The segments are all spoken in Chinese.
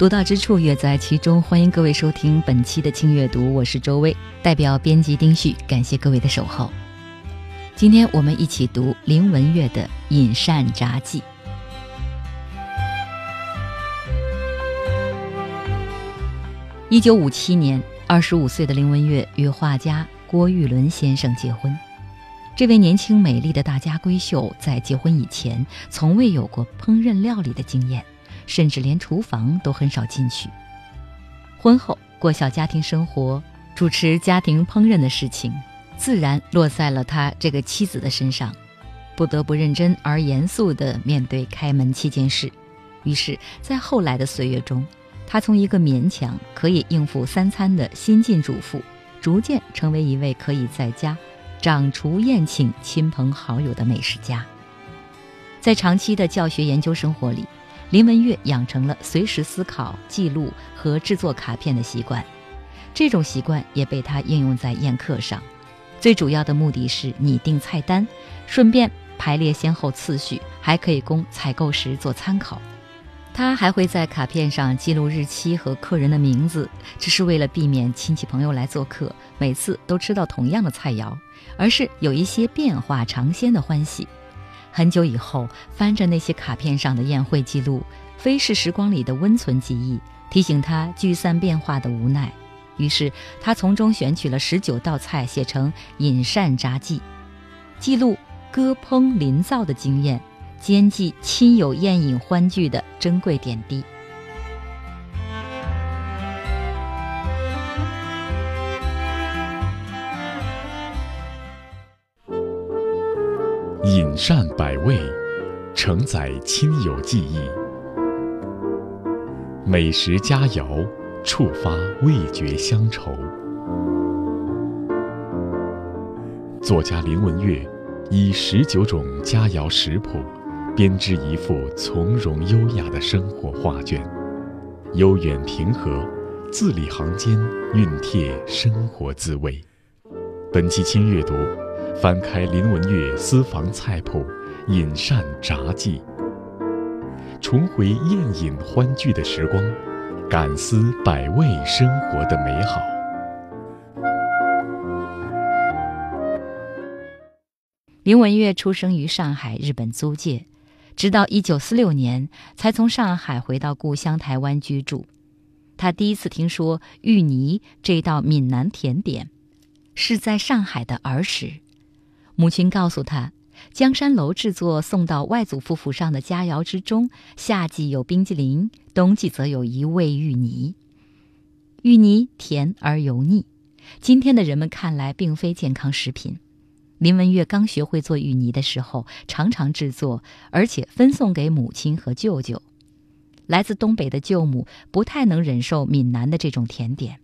读到之处，乐在其中。欢迎各位收听本期的轻阅读，我是周薇，代表编辑丁旭，感谢各位的守候。今天我们一起读林文月的《饮膳札记》。一九五七年，二十五岁的林文月与画家郭玉伦先生结婚。这位年轻美丽的大家闺秀，在结婚以前，从未有过烹饪料理的经验。甚至连厨房都很少进去。婚后过小家庭生活，主持家庭烹饪的事情，自然落在了他这个妻子的身上，不得不认真而严肃地面对开门七件事。于是，在后来的岁月中，他从一个勉强可以应付三餐的新晋主妇，逐渐成为一位可以在家掌厨宴请亲朋好友的美食家。在长期的教学研究生活里。林文月养成了随时思考、记录和制作卡片的习惯，这种习惯也被他应用在宴客上。最主要的目的是拟定菜单，顺便排列先后次序，还可以供采购时做参考。他还会在卡片上记录日期和客人的名字，这是为了避免亲戚朋友来做客，每次都吃到同样的菜肴，而是有一些变化尝鲜的欢喜。很久以后，翻着那些卡片上的宴会记录，飞逝时光里的温存记忆，提醒他聚散变化的无奈。于是，他从中选取了十九道菜，写成《饮膳札记》，记录歌烹临灶的经验，兼记亲友宴饮欢聚的珍贵点滴。饮膳百味，承载亲友记忆；美食佳肴，触发味觉乡愁。作家林文月以十九种佳肴食谱，编织一幅从容优雅的生活画卷，悠远平和，字里行间熨帖生活滋味。本期轻阅读。翻开林文月私房菜谱《饮膳札记》，重回宴饮欢聚的时光，感思百味生活的美好。林文月出生于上海日本租界，直到一九四六年才从上海回到故乡台湾居住。他第一次听说芋泥这道闽南甜点，是在上海的儿时。母亲告诉他，江山楼制作送到外祖父府上的佳肴之中，夏季有冰激凌，冬季则有一味芋泥。芋泥甜而油腻，今天的人们看来并非健康食品。林文月刚学会做芋泥的时候，常常制作，而且分送给母亲和舅舅。来自东北的舅母不太能忍受闽南的这种甜点，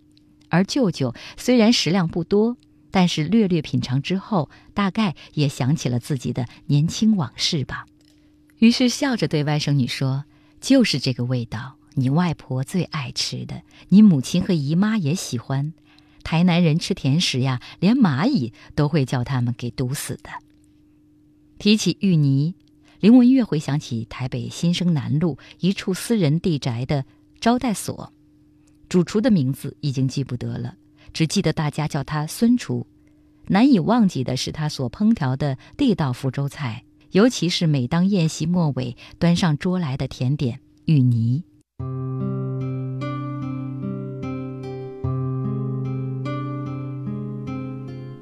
而舅舅虽然食量不多。但是略略品尝之后，大概也想起了自己的年轻往事吧，于是笑着对外甥女说：“就是这个味道，你外婆最爱吃的，你母亲和姨妈也喜欢。台南人吃甜食呀，连蚂蚁都会叫他们给毒死的。”提起芋泥，林文月回想起台北新生南路一处私人地宅的招待所，主厨的名字已经记不得了。只记得大家叫他孙厨，难以忘记的是他所烹调的地道福州菜，尤其是每当宴席末尾端上桌来的甜点芋泥。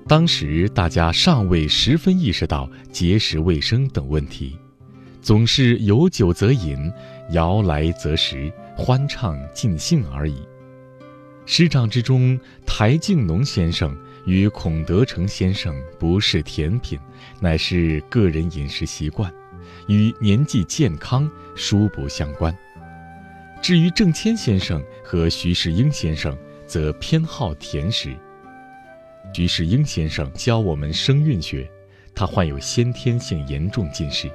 当时大家尚未十分意识到节食卫生等问题，总是有酒则饮，肴来则食，欢畅尽兴而已。师长之中，台静农先生与孔德成先生不是甜品，乃是个人饮食习惯，与年纪健康殊不相关。至于郑谦先生和徐世英先生，则偏好甜食。徐世英先生教我们声韵学，他患有先天性严重近视，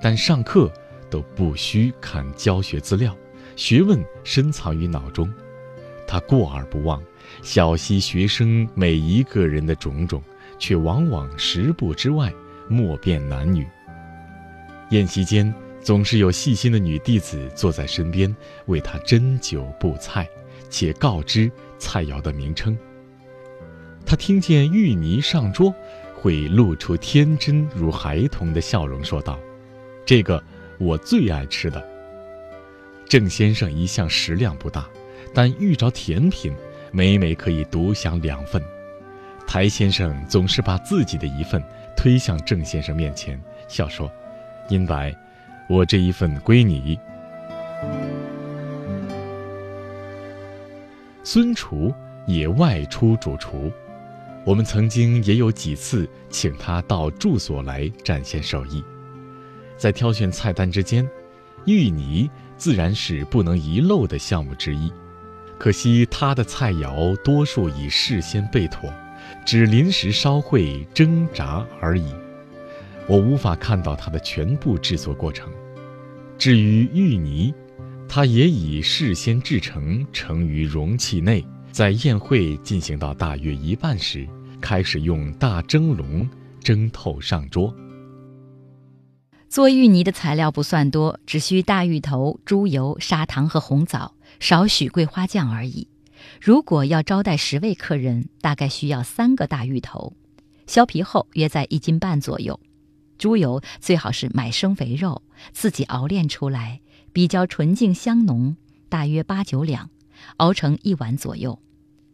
但上课都不需看教学资料，学问深藏于脑中。他过而不忘，小溪学生每一个人的种种，却往往十步之外，莫辨男女。宴席间，总是有细心的女弟子坐在身边，为他斟酒布菜，且告知菜肴的名称。他听见芋泥上桌，会露出天真如孩童的笑容，说道：“这个我最爱吃的。”郑先生一向食量不大。但遇着甜品，每每可以独享两份。台先生总是把自己的一份推向郑先生面前，笑说：“殷白，我这一份归你。”孙厨也外出主厨，我们曾经也有几次请他到住所来展现手艺。在挑选菜单之间，芋泥自然是不能遗漏的项目之一。可惜他的菜肴多数已事先备妥，只临时烧烩蒸炸而已。我无法看到他的全部制作过程。至于芋泥，他也已事先制成，盛于容器内。在宴会进行到大约一半时，开始用大蒸笼蒸透上桌。做芋泥的材料不算多，只需大芋头、猪油、砂糖和红枣。少许桂花酱而已。如果要招待十位客人，大概需要三个大芋头，削皮后约在一斤半左右。猪油最好是买生肥肉，自己熬炼出来，比较纯净香浓，大约八九两，熬成一碗左右。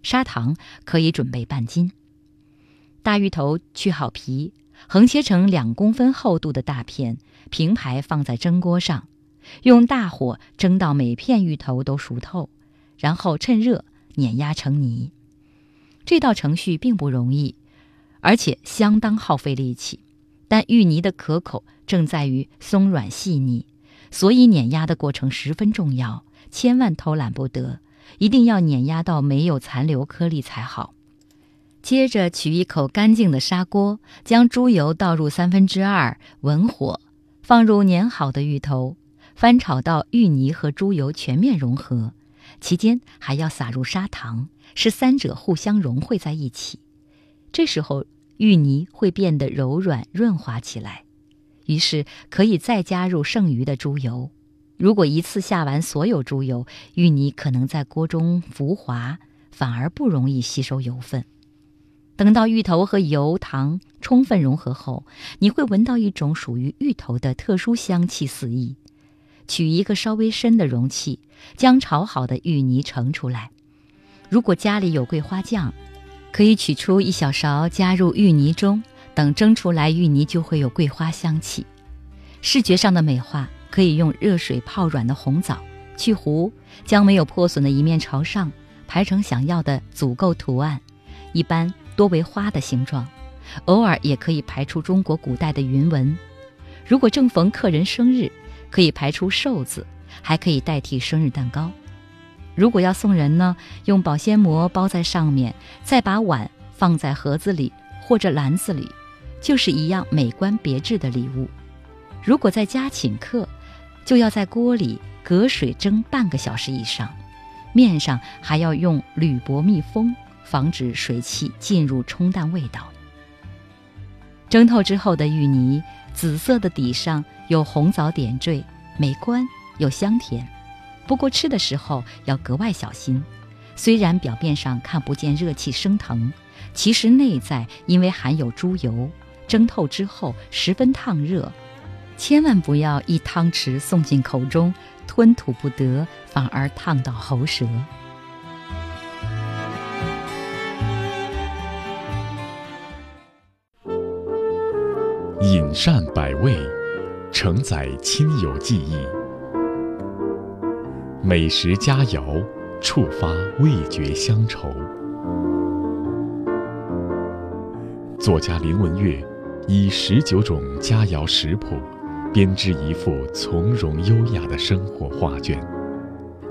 砂糖可以准备半斤。大芋头去好皮，横切成两公分厚度的大片，平排放在蒸锅上。用大火蒸到每片芋头都熟透，然后趁热碾压成泥。这道程序并不容易，而且相当耗费力气。但芋泥的可口正在于松软细腻，所以碾压的过程十分重要，千万偷懒不得，一定要碾压到没有残留颗粒才好。接着取一口干净的砂锅，将猪油倒入三分之二，文火，放入碾好的芋头。翻炒到芋泥和猪油全面融合，期间还要撒入砂糖，使三者互相融汇在一起。这时候芋泥会变得柔软润滑起来，于是可以再加入剩余的猪油。如果一次下完所有猪油，芋泥可能在锅中浮滑，反而不容易吸收油分。等到芋头和油糖充分融合后，你会闻到一种属于芋头的特殊香气四溢。取一个稍微深的容器，将炒好的芋泥盛出来。如果家里有桂花酱，可以取出一小勺加入芋泥中，等蒸出来，芋泥就会有桂花香气。视觉上的美化，可以用热水泡软的红枣，去核，将没有破损的一面朝上，排成想要的组构图案，一般多为花的形状，偶尔也可以排出中国古代的云纹。如果正逢客人生日，可以排出寿字，还可以代替生日蛋糕。如果要送人呢，用保鲜膜包在上面，再把碗放在盒子里或者篮子里，就是一样美观别致的礼物。如果在家请客，就要在锅里隔水蒸半个小时以上，面上还要用铝箔密封，防止水汽进入冲淡味道。蒸透之后的芋泥。紫色的底上有红枣点缀，美观又香甜。不过吃的时候要格外小心。虽然表面上看不见热气升腾，其实内在因为含有猪油，蒸透之后十分烫热。千万不要一汤匙送进口中，吞吐不得，反而烫到喉舌。饮膳百味，承载亲友记忆。美食佳肴，触发味觉乡愁。作家林文月以十九种佳肴食谱，编织一幅从容优雅的生活画卷，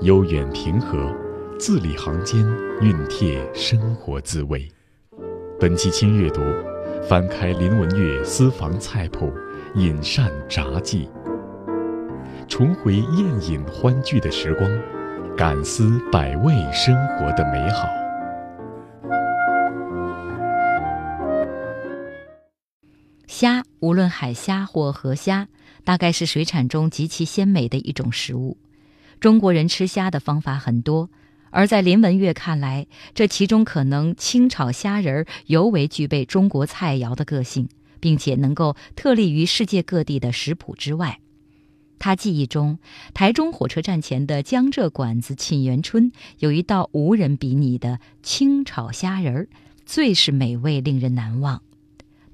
悠远平和，字里行间熨帖生活滋味。本期轻阅读，翻开林文月私房菜谱，饮膳杂记。重回宴饮欢聚的时光，感思百味生活的美好。虾，无论海虾或河虾，大概是水产中极其鲜美的一种食物。中国人吃虾的方法很多，而在林文月看来，这其中可能清炒虾仁尤为具备中国菜肴的个性，并且能够特立于世界各地的食谱之外。他记忆中，台中火车站前的江浙馆子沁园春有一道无人比拟的清炒虾仁儿，最是美味，令人难忘。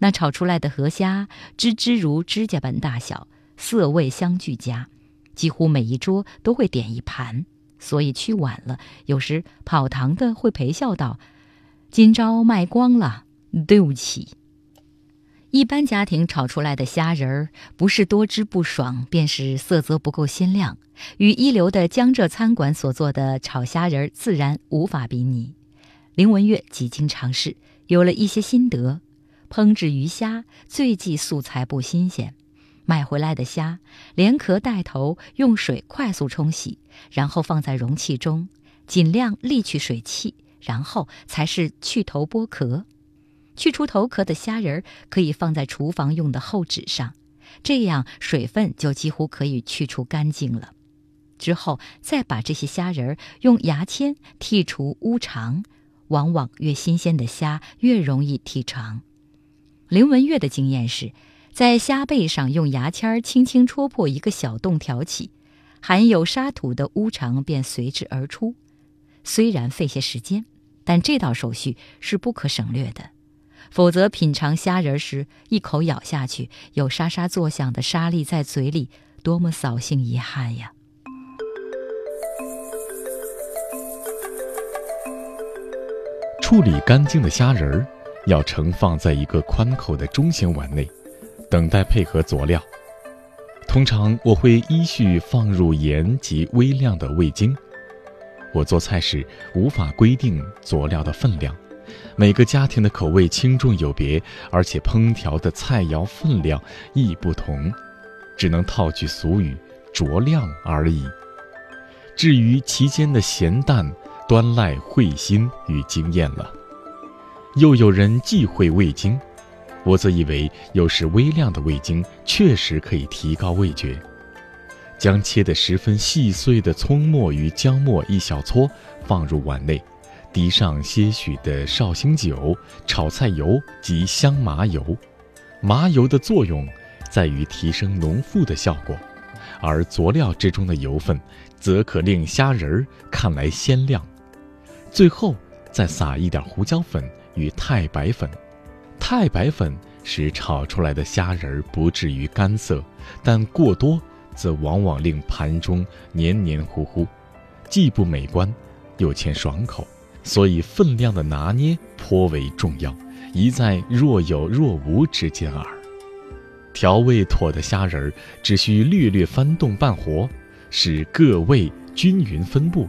那炒出来的河虾，只只如指甲般大小，色味相俱佳，几乎每一桌都会点一盘。所以去晚了，有时跑堂的会陪笑道：“今朝卖光了，对不起。”一般家庭炒出来的虾仁儿，不是多汁不爽，便是色泽不够鲜亮，与一流的江浙餐馆所做的炒虾仁儿自然无法比拟。林文月几经尝试，有了一些心得。烹制鱼虾最忌素材不新鲜，买回来的虾连壳带头用水快速冲洗，然后放在容器中，尽量沥去水汽，然后才是去头剥壳。去除头壳的虾仁儿可以放在厨房用的厚纸上，这样水分就几乎可以去除干净了。之后再把这些虾仁儿用牙签剔除污肠，往往越新鲜的虾越容易剔肠。林文月的经验是，在虾背上用牙签轻轻戳破一个小洞挑起，含有沙土的污肠便随之而出。虽然费些时间，但这道手续是不可省略的。否则，品尝虾仁时，一口咬下去，有沙沙作响的沙粒在嘴里，多么扫兴遗憾呀！处理干净的虾仁儿，要盛放在一个宽口的中型碗内，等待配合佐料。通常我会依序放入盐及微量的味精。我做菜时无法规定佐料的分量。每个家庭的口味轻重有别，而且烹调的菜肴分量亦不同，只能套句俗语“酌量”而已。至于其间的咸淡，端赖慧心与经验了。又有人忌讳味精，我则以为有时微量的味精确实可以提高味觉。将切得十分细碎的葱末与姜末一小撮放入碗内。滴上些许的绍兴酒、炒菜油及香麻油，麻油的作用在于提升浓馥的效果，而佐料之中的油分则可令虾仁儿看来鲜亮。最后再撒一点胡椒粉与太白粉，太白粉使炒出来的虾仁儿不至于干涩，但过多则往往令盘中黏黏糊糊，既不美观，又欠爽口。所以分量的拿捏颇为重要，宜在若有若无之间耳。调味妥的虾仁儿，只需略略翻动半活，使各味均匀分布，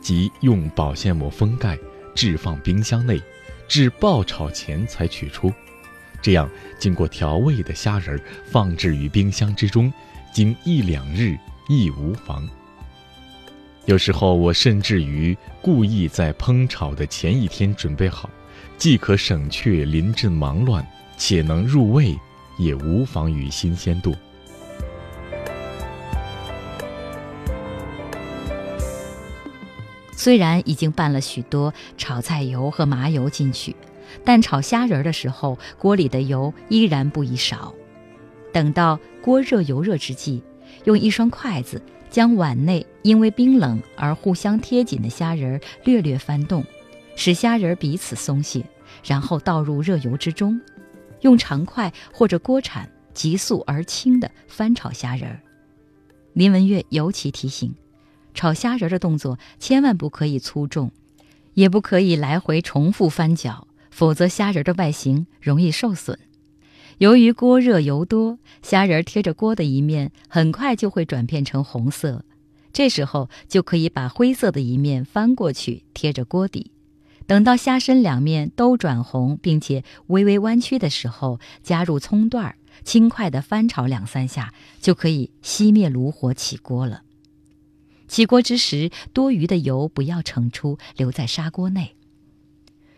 即用保鲜膜封盖，置放冰箱内，至爆炒前才取出。这样经过调味的虾仁儿放置于冰箱之中，经一两日亦无妨。有时候我甚至于故意在烹炒的前一天准备好，既可省却临阵忙乱，且能入味，也无妨于新鲜度。虽然已经拌了许多炒菜油和麻油进去，但炒虾仁的时候，锅里的油依然不宜少。等到锅热油热之际，用一双筷子。将碗内因为冰冷而互相贴紧的虾仁略略翻动，使虾仁彼此松懈，然后倒入热油之中，用长筷或者锅铲急速而轻地翻炒虾仁。林文月尤其提醒：炒虾仁的动作千万不可以粗重，也不可以来回重复翻搅，否则虾仁的外形容易受损。由于锅热油多，虾仁贴着锅的一面很快就会转变成红色，这时候就可以把灰色的一面翻过去贴着锅底。等到虾身两面都转红，并且微微弯曲的时候，加入葱段儿，轻快地翻炒两三下，就可以熄灭炉火起锅了。起锅之时，多余的油不要盛出，留在砂锅内。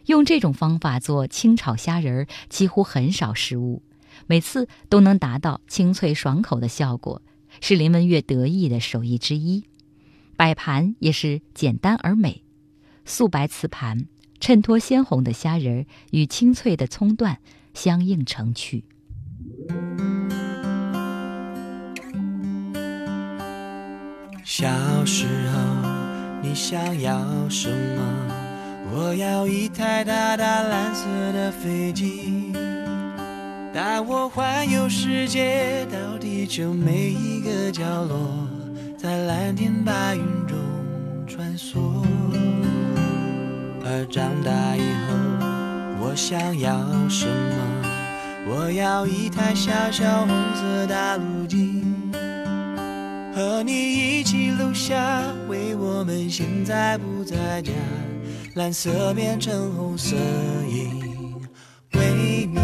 用这种方法做清炒虾仁儿，几乎很少失误，每次都能达到清脆爽口的效果，是林文月得意的手艺之一。摆盘也是简单而美，素白瓷盘。衬托鲜红的虾仁儿与清脆的葱段相映成趣。小时候，你想要什么？我要一台大大蓝色的飞机，带我环游世界，到地球每一个角落，在蓝天白云中穿梭。而长大以后，我想要什么？我要一台小小红色大陆机，和你一起录下为我们现在不在家，蓝色变成红色因为你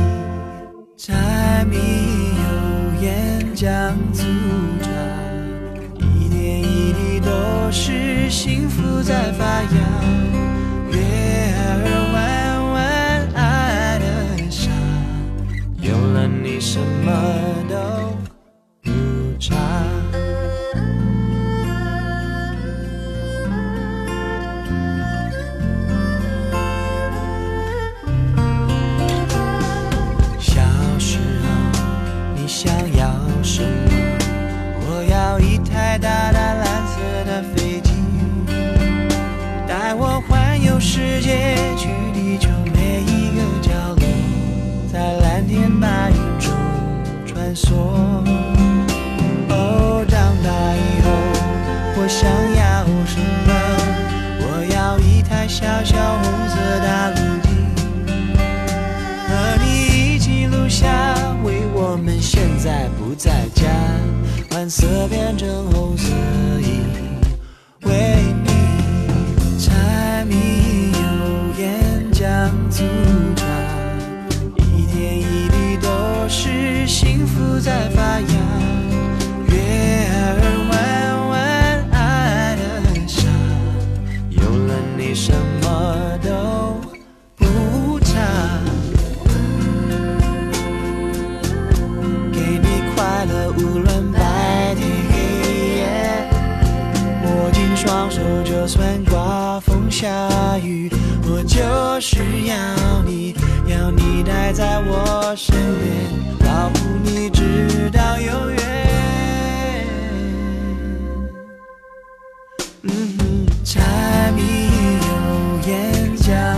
柴米油盐酱醋茶，一点一滴都是幸福在发芽。说就算刮风下雨，我就是要你，要你待在我身边。保护你直到永远。嗯，柴米油盐酱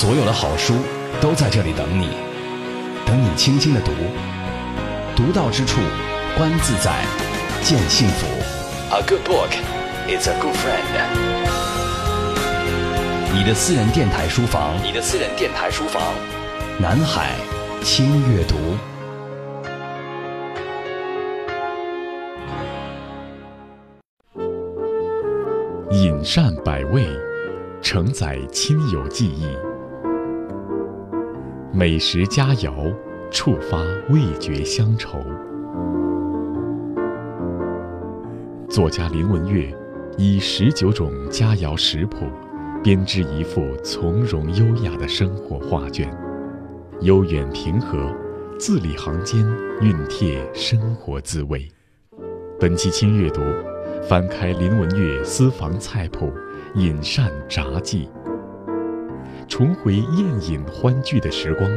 所有的好书都在这里等你，等你轻轻的读，读到之处，观自在，见幸福。A good book is a good friend。你的私人电台书房，你的私人电台书房，南海轻阅读。饮膳百味，承载亲友记忆；美食佳肴，触发味觉乡愁。作家林文月以十九种佳肴食谱，编织一幅从容优雅的生活画卷，悠远平和，字里行间熨帖生活滋味。本期轻阅读。翻开林文月私房菜谱，饮膳札记，重回宴饮欢聚的时光，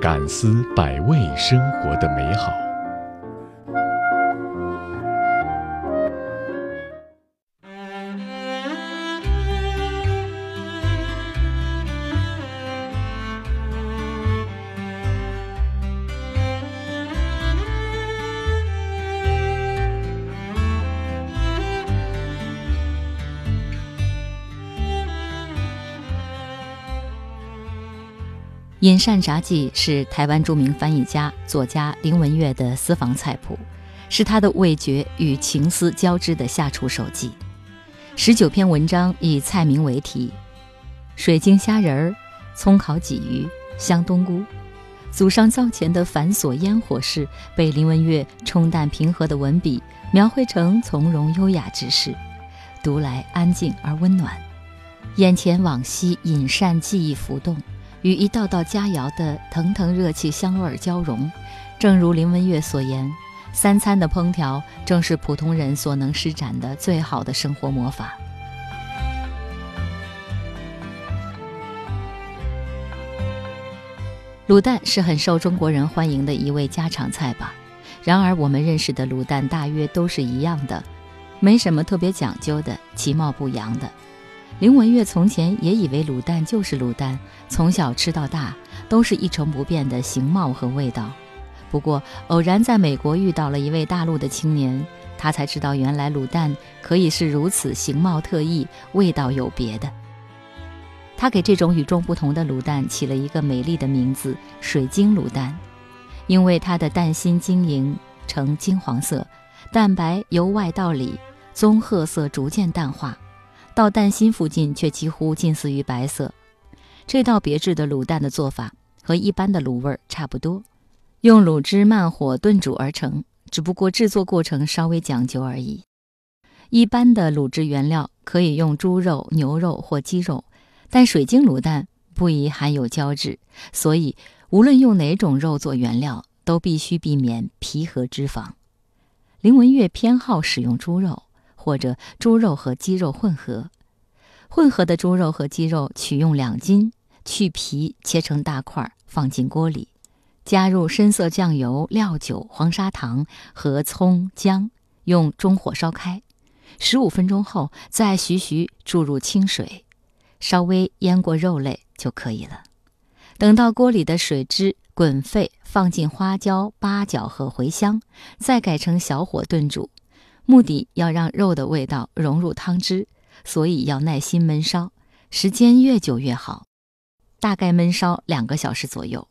感思百味生活的美好。《饮膳札记》是台湾著名翻译家、作家林文月的私房菜谱，是他的味觉与情思交织的下厨手记。十九篇文章以菜名为题，水晶虾仁儿、葱烤鲫鱼、香冬菇，祖上灶前的繁琐烟火事，被林文月冲淡平和的文笔描绘成从容优雅之事，读来安静而温暖，眼前往昔饮膳记忆浮动。与一道道佳肴的腾腾热气香味交融，正如林文月所言，三餐的烹调正是普通人所能施展的最好的生活魔法。卤蛋是很受中国人欢迎的一味家常菜吧？然而，我们认识的卤蛋大约都是一样的，没什么特别讲究的，其貌不扬的。林文月从前也以为卤蛋就是卤蛋，从小吃到大，都是一成不变的形貌和味道。不过偶然在美国遇到了一位大陆的青年，他才知道原来卤蛋可以是如此形貌特异、味道有别的。他给这种与众不同的卤蛋起了一个美丽的名字——水晶卤蛋，因为它的蛋心晶莹呈金黄色，蛋白由外到里棕褐色逐渐淡化。到蛋心附近却几乎近似于白色，这道别致的卤蛋的做法和一般的卤味差不多，用卤汁慢火炖煮而成，只不过制作过程稍微讲究而已。一般的卤汁原料可以用猪肉、牛肉或鸡肉，但水晶卤蛋不宜含有胶质，所以无论用哪种肉做原料，都必须避免皮和脂肪。林文月偏好使用猪肉。或者猪肉和鸡肉混合，混合的猪肉和鸡肉取用两斤，去皮切成大块，放进锅里，加入深色酱油、料酒、黄砂糖和葱姜，用中火烧开。十五分钟后，再徐徐注入清水，稍微腌过肉类就可以了。等到锅里的水汁滚沸，放进花椒、八角和茴香，再改成小火炖煮。目的要让肉的味道融入汤汁，所以要耐心焖烧，时间越久越好，大概焖烧两个小时左右。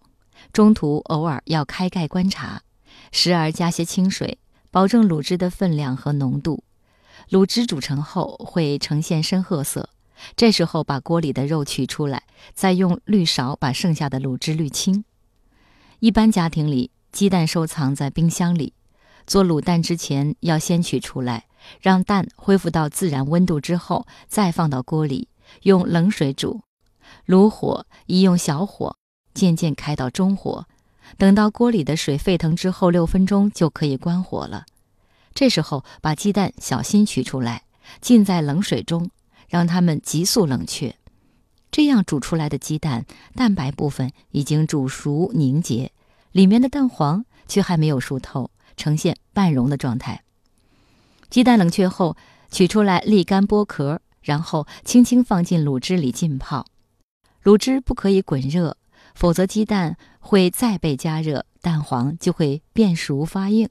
中途偶尔要开盖观察，时而加些清水，保证卤汁的分量和浓度。卤汁煮成后会呈现深褐色，这时候把锅里的肉取出来，再用滤勺把剩下的卤汁滤清。一般家庭里，鸡蛋收藏在冰箱里。做卤蛋之前，要先取出来，让蛋恢复到自然温度之后，再放到锅里，用冷水煮。卤火宜用小火，渐渐开到中火。等到锅里的水沸腾之后，六分钟就可以关火了。这时候把鸡蛋小心取出来，浸在冷水中，让它们急速冷却。这样煮出来的鸡蛋，蛋白部分已经煮熟凝结，里面的蛋黄却还没有熟透。呈现半溶的状态。鸡蛋冷却后，取出来沥干剥壳，然后轻轻放进卤汁里浸泡。卤汁不可以滚热，否则鸡蛋会再被加热，蛋黄就会变熟发硬。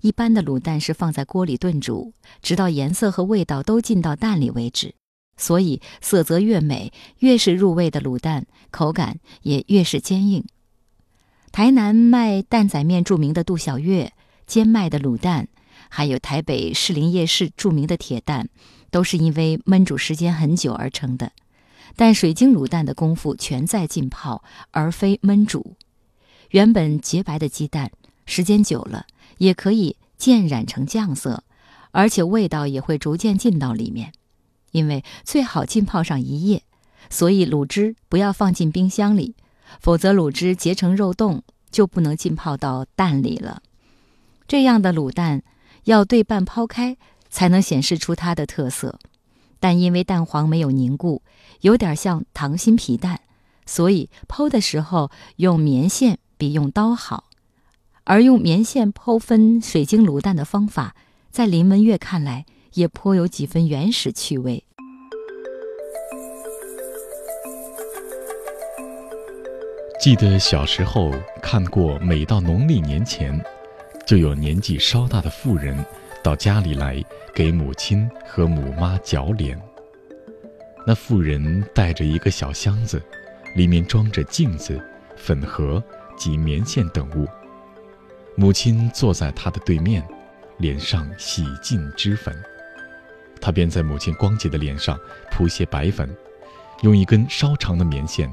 一般的卤蛋是放在锅里炖煮，直到颜色和味道都进到蛋里为止。所以色泽越美、越是入味的卤蛋，口感也越是坚硬。台南卖担仔面著名的杜小月兼卖的卤蛋，还有台北士林夜市著名的铁蛋，都是因为焖煮时间很久而成的。但水晶卤蛋的功夫全在浸泡，而非焖煮。原本洁白的鸡蛋，时间久了也可以渐染成酱色，而且味道也会逐渐进到里面。因为最好浸泡上一夜，所以卤汁不要放进冰箱里，否则卤汁结成肉冻就不能浸泡到蛋里了。这样的卤蛋要对半抛开，才能显示出它的特色。但因为蛋黄没有凝固，有点像溏心皮蛋，所以剖的时候用棉线比用刀好。而用棉线剖分水晶卤蛋的方法，在林文月看来。也颇有几分原始趣味。记得小时候看过，每到农历年前，就有年纪稍大的妇人到家里来给母亲和母妈搅脸。那妇人带着一个小箱子，里面装着镜子、粉盒及棉线等物。母亲坐在她的对面，脸上洗尽脂粉。他便在母亲光洁的脸上铺些白粉，用一根稍长的棉线，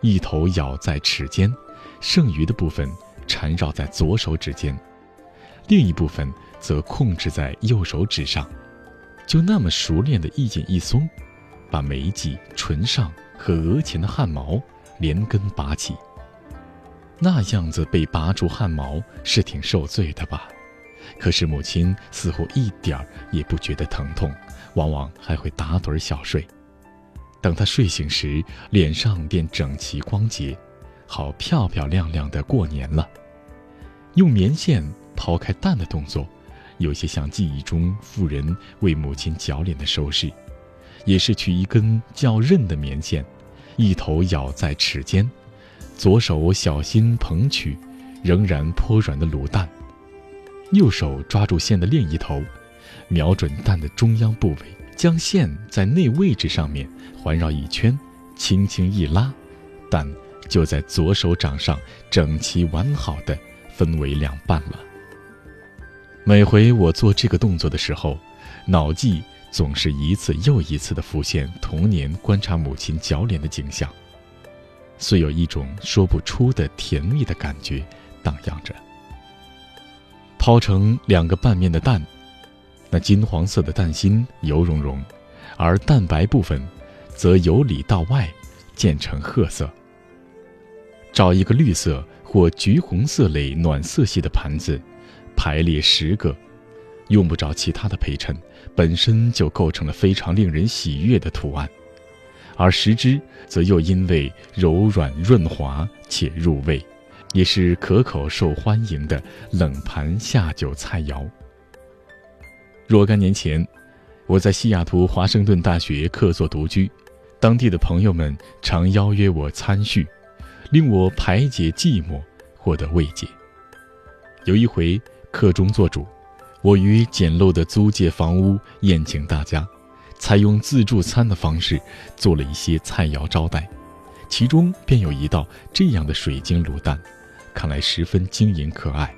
一头咬在齿间，剩余的部分缠绕在左手指间，另一部分则控制在右手指上，就那么熟练的一紧一松，把眉际、唇上和额前的汗毛连根拔起。那样子被拔出汗毛是挺受罪的吧？可是母亲似乎一点儿也不觉得疼痛，往往还会打盹儿小睡。等他睡醒时，脸上便整齐光洁，好漂漂亮亮的过年了。用棉线抛开蛋的动作，有些像记忆中妇人为母亲绞脸的手势，也是取一根较韧的棉线，一头咬在齿间，左手小心捧取，仍然颇软的卤蛋。右手抓住线的另一头，瞄准蛋的中央部位，将线在内位置上面环绕一圈，轻轻一拉，蛋就在左手掌上整齐完好的分为两半了。每回我做这个动作的时候，脑际总是一次又一次的浮现童年观察母亲脚脸的景象，虽有一种说不出的甜蜜的感觉荡漾着。抛成两个半面的蛋，那金黄色的蛋心油融融，而蛋白部分则由里到外渐成褐色。找一个绿色或橘红色类暖色系的盘子，排列十个，用不着其他的陪衬，本身就构成了非常令人喜悦的图案。而十只则又因为柔软润滑且入味。也是可口受欢迎的冷盘下酒菜肴。若干年前，我在西雅图华盛顿大学客座独居，当地的朋友们常邀约我参叙，令我排解寂寞，获得慰藉。有一回客中做主，我于简陋的租界房屋宴请大家，采用自助餐的方式做了一些菜肴招待，其中便有一道这样的水晶卤蛋。看来十分晶莹可爱。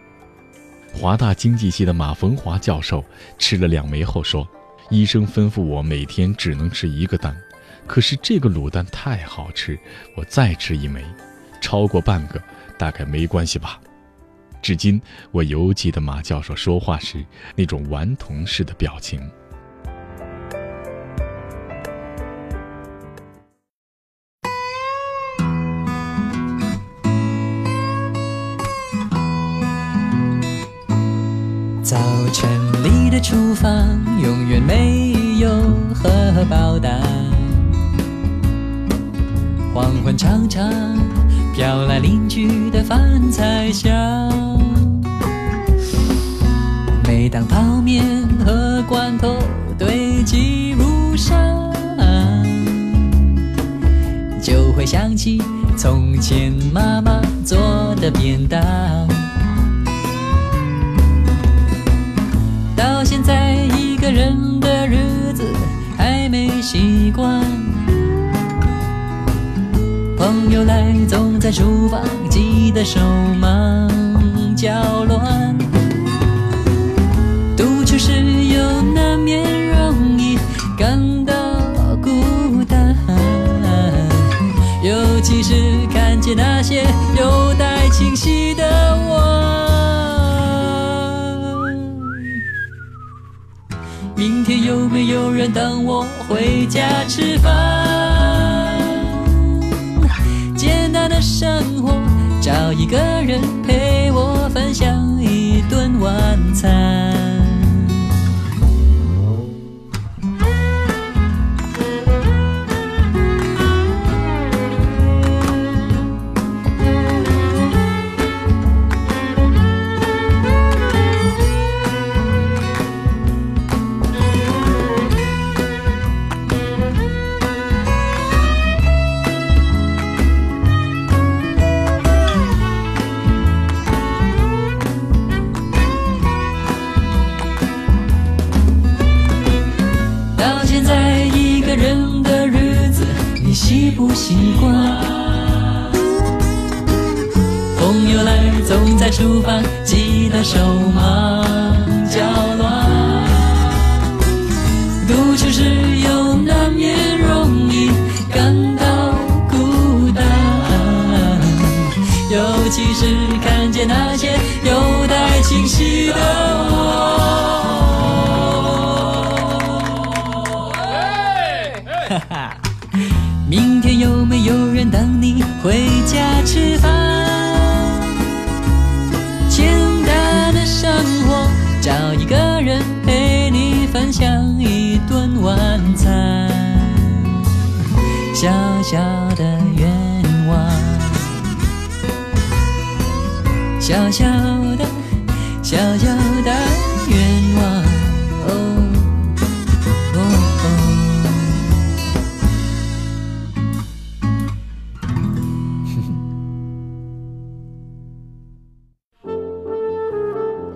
华大经济系的马逢华教授吃了两枚后说：“医生吩咐我每天只能吃一个蛋，可是这个卤蛋太好吃，我再吃一枚，超过半个大概没关系吧。”至今我犹记得马教授说话时那种顽童式的表情。厨房永远没有荷包蛋，黄昏常常飘来邻居的饭菜香。每当泡面和罐头堆积如山，就会想起从前妈妈做的便当。个人的日子还没习惯。朋友来总在厨房急得手忙脚乱。独处时又难免容易感到孤单，尤其是看见那些有待清晰的。有没有人等我回家吃饭？简单的生活，找一个人陪我分享一顿晚餐。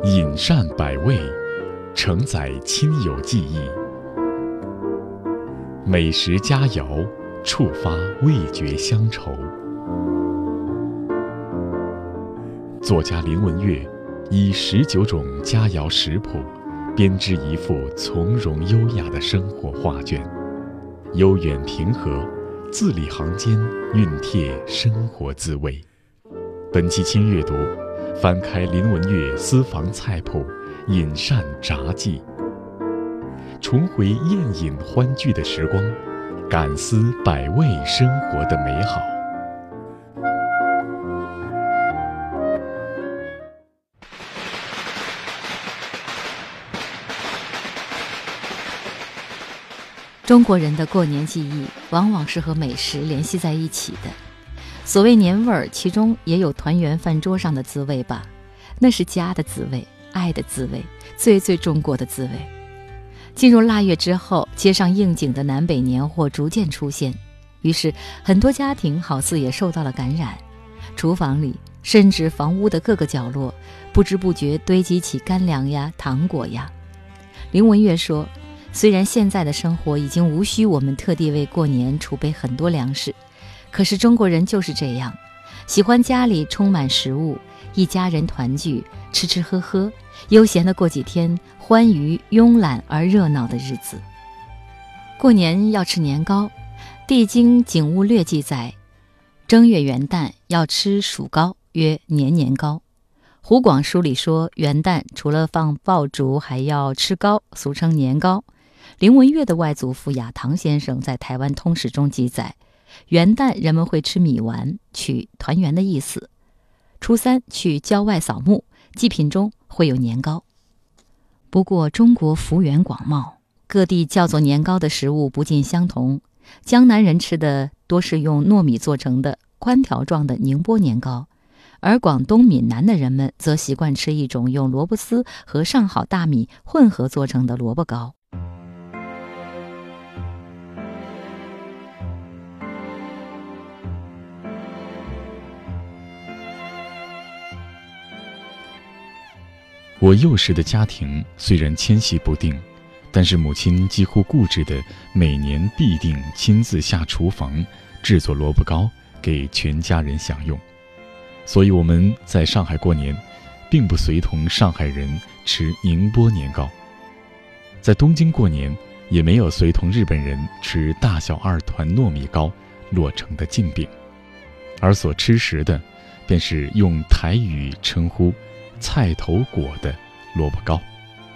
饮膳百味，承载亲友记忆；美食佳肴，触发味觉乡愁。作家林文月以十九种佳肴食谱，编织一幅从容优雅的生活画卷，悠远平和，字里行间熨帖生活滋味。本期轻阅读。翻开林文月私房菜谱，饮膳杂记，重回宴饮欢聚的时光，感思百味生活的美好。中国人的过年记忆往往是和美食联系在一起的。所谓年味儿，其中也有团圆饭桌上的滋味吧？那是家的滋味，爱的滋味，最最中国的滋味。进入腊月之后，街上应景的南北年货逐渐出现，于是很多家庭好似也受到了感染。厨房里，甚至房屋的各个角落，不知不觉堆积起干粮呀、糖果呀。林文月说：“虽然现在的生活已经无需我们特地为过年储备很多粮食。”可是中国人就是这样，喜欢家里充满食物，一家人团聚，吃吃喝喝，悠闲地过几天欢愉、慵懒而热闹的日子。过年要吃年糕，《地经景物略》记载，正月元旦要吃薯糕，曰年年糕。湖广书里说，元旦除了放爆竹，还要吃糕，俗称年糕。林文月的外祖父亚堂先生在《台湾通史》中记载。元旦人们会吃米丸，取团圆的意思。初三去郊外扫墓，祭品中会有年糕。不过中国幅员广袤，各地叫做年糕的食物不尽相同。江南人吃的多是用糯米做成的宽条状的宁波年糕，而广东闽南的人们则习惯吃一种用萝卜丝和上好大米混合做成的萝卜糕。我幼时的家庭虽然迁徙不定，但是母亲几乎固执的每年必定亲自下厨房制作萝卜糕给全家人享用。所以我们在上海过年，并不随同上海人吃宁波年糕；在东京过年，也没有随同日本人吃大小二团糯米糕落成的镜饼，而所吃食的，便是用台语称呼“菜头果”的萝卜糕。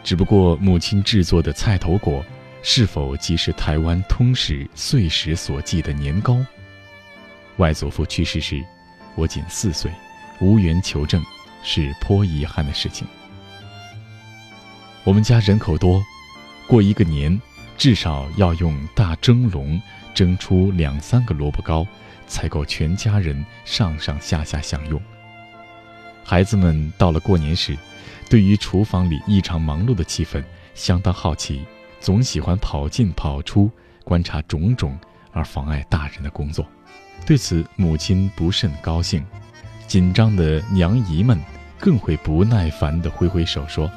只不过母亲制作的菜头果，是否即是台湾通史岁时所记的年糕？外祖父去世时，我仅四岁，无缘求证，是颇遗憾的事情。我们家人口多，过一个年，至少要用大蒸笼蒸出两三个萝卜糕，才够全家人上上下下享用。孩子们到了过年时，对于厨房里异常忙碌的气氛相当好奇，总喜欢跑进跑出，观察种种，而妨碍大人的工作。对此，母亲不甚高兴，紧张的娘姨们更会不耐烦地挥挥手说：“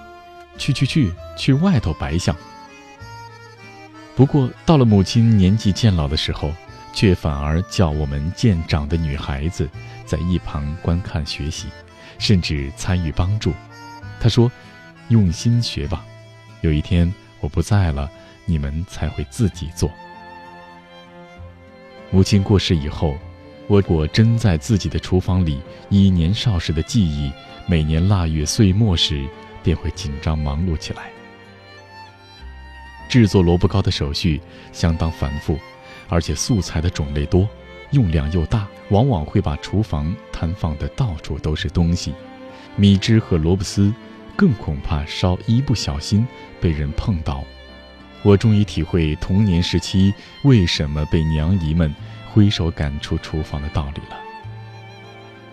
去去去，去外头白相。”不过，到了母亲年纪渐老的时候，却反而叫我们渐长的女孩子在一旁观看学习，甚至参与帮助。他说：“用心学吧，有一天我不在了，你们才会自己做。”母亲过世以后，我果真在自己的厨房里，依年少时的记忆，每年腊月岁末时，便会紧张忙碌起来。制作萝卜糕的手续相当繁复，而且素材的种类多，用量又大，往往会把厨房摊放的到处都是东西，米汁和萝卜丝，更恐怕稍一不小心被人碰到。我终于体会童年时期为什么被娘姨们挥手赶出厨房的道理了。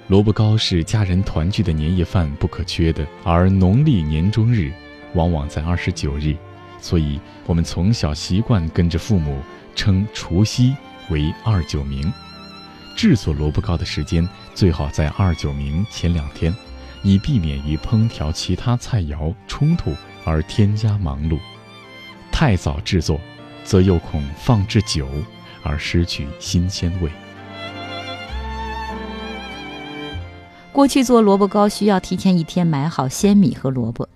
萝卜糕是家人团聚的年夜饭不可缺的，而农历年中日往往在二十九日，所以我们从小习惯跟着父母称除夕为二九冥。制作萝卜糕的时间最好在二九冥前两天，以避免与烹调其他菜肴冲突而添加忙碌。太早制作，则又恐放置久而失去新鲜味。过去做萝卜糕需要提前一天买好鲜米和萝卜，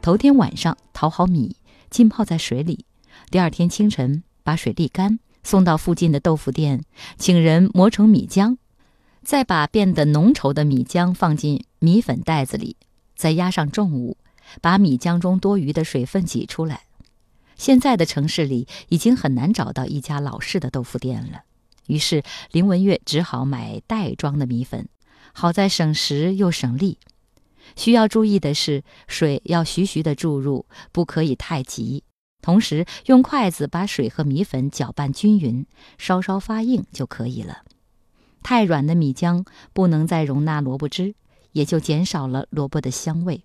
头天晚上淘好米，浸泡在水里，第二天清晨把水沥干，送到附近的豆腐店，请人磨成米浆，再把变得浓稠的米浆放进米粉袋子里，再压上重物，把米浆中多余的水分挤出来。现在的城市里已经很难找到一家老式的豆腐店了，于是林文月只好买袋装的米粉，好在省时又省力。需要注意的是，水要徐徐地注入，不可以太急。同时用筷子把水和米粉搅拌均匀，稍稍发硬就可以了。太软的米浆不能再容纳萝卜汁，也就减少了萝卜的香味。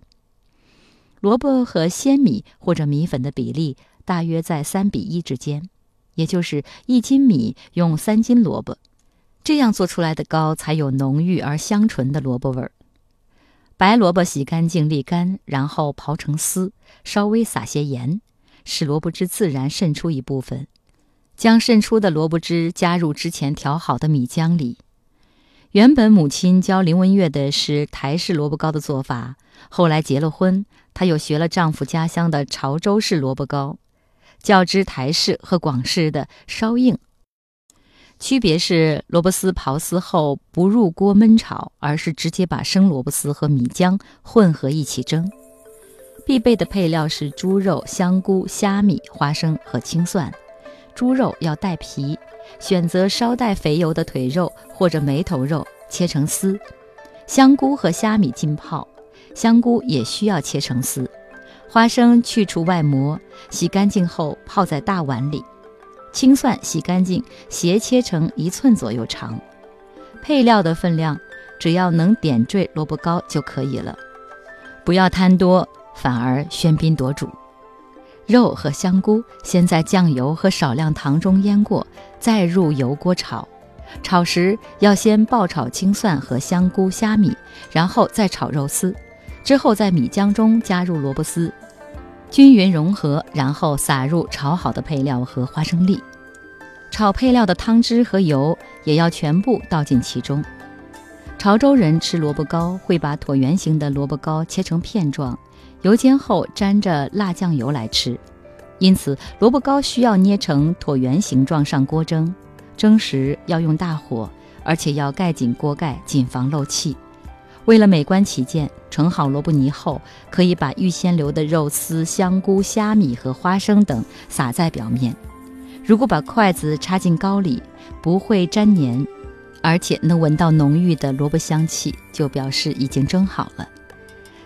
萝卜和鲜米或者米粉的比例。大约在三比一之间，也就是一斤米用三斤萝卜，这样做出来的糕才有浓郁而香醇的萝卜味儿。白萝卜洗干净沥干，然后刨成丝，稍微撒些盐，使萝卜汁自然渗出一部分。将渗出的萝卜汁加入之前调好的米浆里。原本母亲教林文月的是台式萝卜糕的做法，后来结了婚，她又学了丈夫家乡的潮州式萝卜糕。较之台式和广式的稍硬，区别是萝卜丝刨丝后不入锅焖炒，而是直接把生萝卜丝和米浆混合一起蒸。必备的配料是猪肉、香菇、虾米、花生和青蒜。猪肉要带皮，选择稍带肥油的腿肉或者眉头肉，切成丝。香菇和虾米浸泡，香菇也需要切成丝。花生去除外膜，洗干净后泡在大碗里。青蒜洗干净，斜切成一寸左右长。配料的分量，只要能点缀萝卜糕就可以了，不要贪多，反而喧宾夺主。肉和香菇先在酱油和少量糖中腌过，再入油锅炒。炒时要先爆炒青蒜和香菇、虾米，然后再炒肉丝。之后在米浆中加入萝卜丝，均匀融合，然后撒入炒好的配料和花生粒。炒配料的汤汁和油也要全部倒进其中。潮州人吃萝卜糕会把椭圆形的萝卜糕切成片状，油煎后沾着辣酱油来吃，因此萝卜糕需要捏成椭圆形状上锅蒸。蒸时要用大火，而且要盖紧锅盖，谨防漏气。为了美观起见，盛好萝卜泥后，可以把预先留的肉丝、香菇、虾米和花生等撒在表面。如果把筷子插进糕里，不会粘黏，而且能闻到浓郁的萝卜香气，就表示已经蒸好了。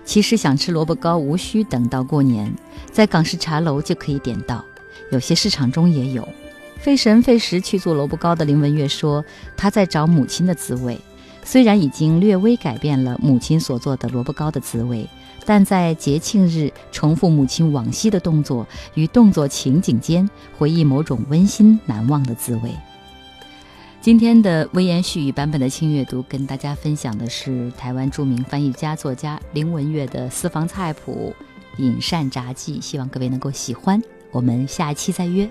其实想吃萝卜糕，无需等到过年，在港式茶楼就可以点到，有些市场中也有。费神费时去做萝卜糕的林文月说：“他在找母亲的滋味。”虽然已经略微改变了母亲所做的萝卜糕的滋味，但在节庆日重复母亲往昔的动作与动作情景间，回忆某种温馨难忘的滋味。今天的微言絮语版本的轻阅读，跟大家分享的是台湾著名翻译家作家林文月的私房菜谱《饮膳杂记》，希望各位能够喜欢。我们下期再约。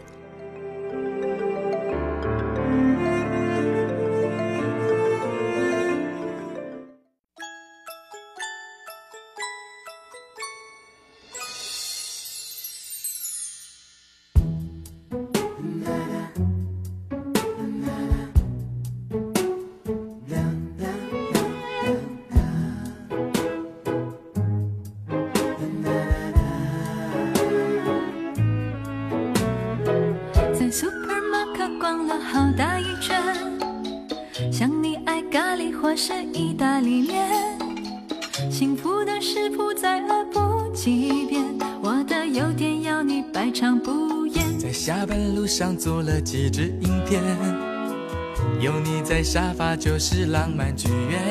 在沙发就是浪漫剧院。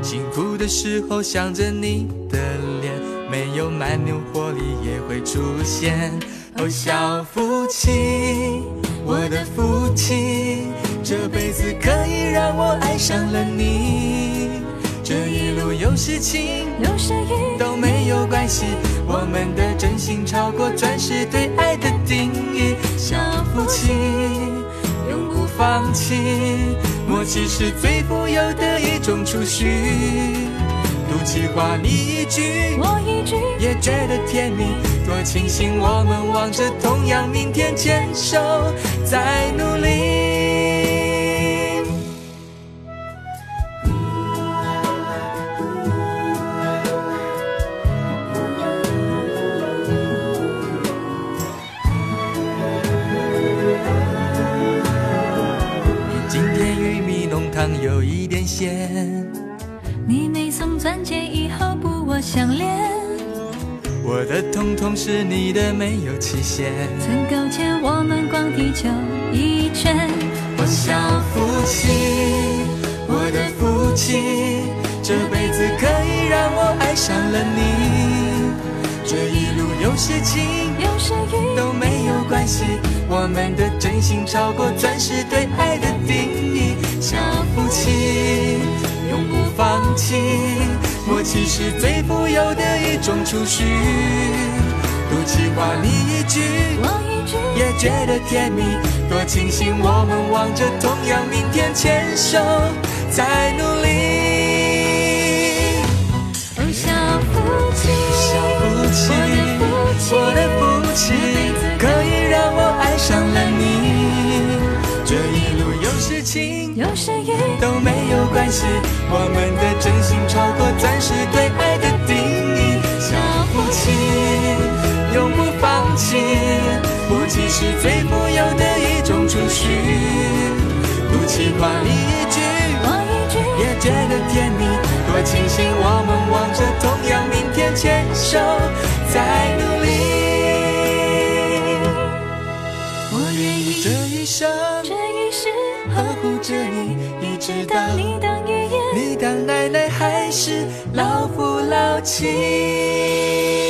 辛苦的时候想着你的脸，没有蛮牛活力也会出现。哦，小夫妻，我的夫妻。这辈子可以让我爱上了你，这一路有事情，有时雨都没有关系。我们的真心超过钻石对爱的定义，小夫妻放弃，默契是最富有的一种储蓄。赌气话你一句，我一句，也觉得甜蜜。多庆幸我们望着同样明天，牵手在努力。是你的，没有期限。曾勾牵我们逛地球一圈。我小夫妻，我的福气，这辈子可以让我爱上了你。这一路有时晴，有时雨，都没有关系。我们的真心超过钻石对爱的定义。小夫妻永不放弃，默契是最富有的一种储蓄。赌气话你一句，我一句，也觉得甜蜜。多庆幸我们望着同样明天，牵手在努力。哦，小夫妻，小夫妻，我的夫妻，可以让我爱上了你。这一路有事情。有时雨都没有关系，我们的真心超过钻石对爱的不放弃，默契是最富有的一种储蓄。不气话你一句，我一句，也觉得甜蜜。多庆幸我们望着同样明天，牵手在努力。我愿意这一生。这一世呵护着你，一直到你当爷爷，你当奶奶，还是老夫老妻。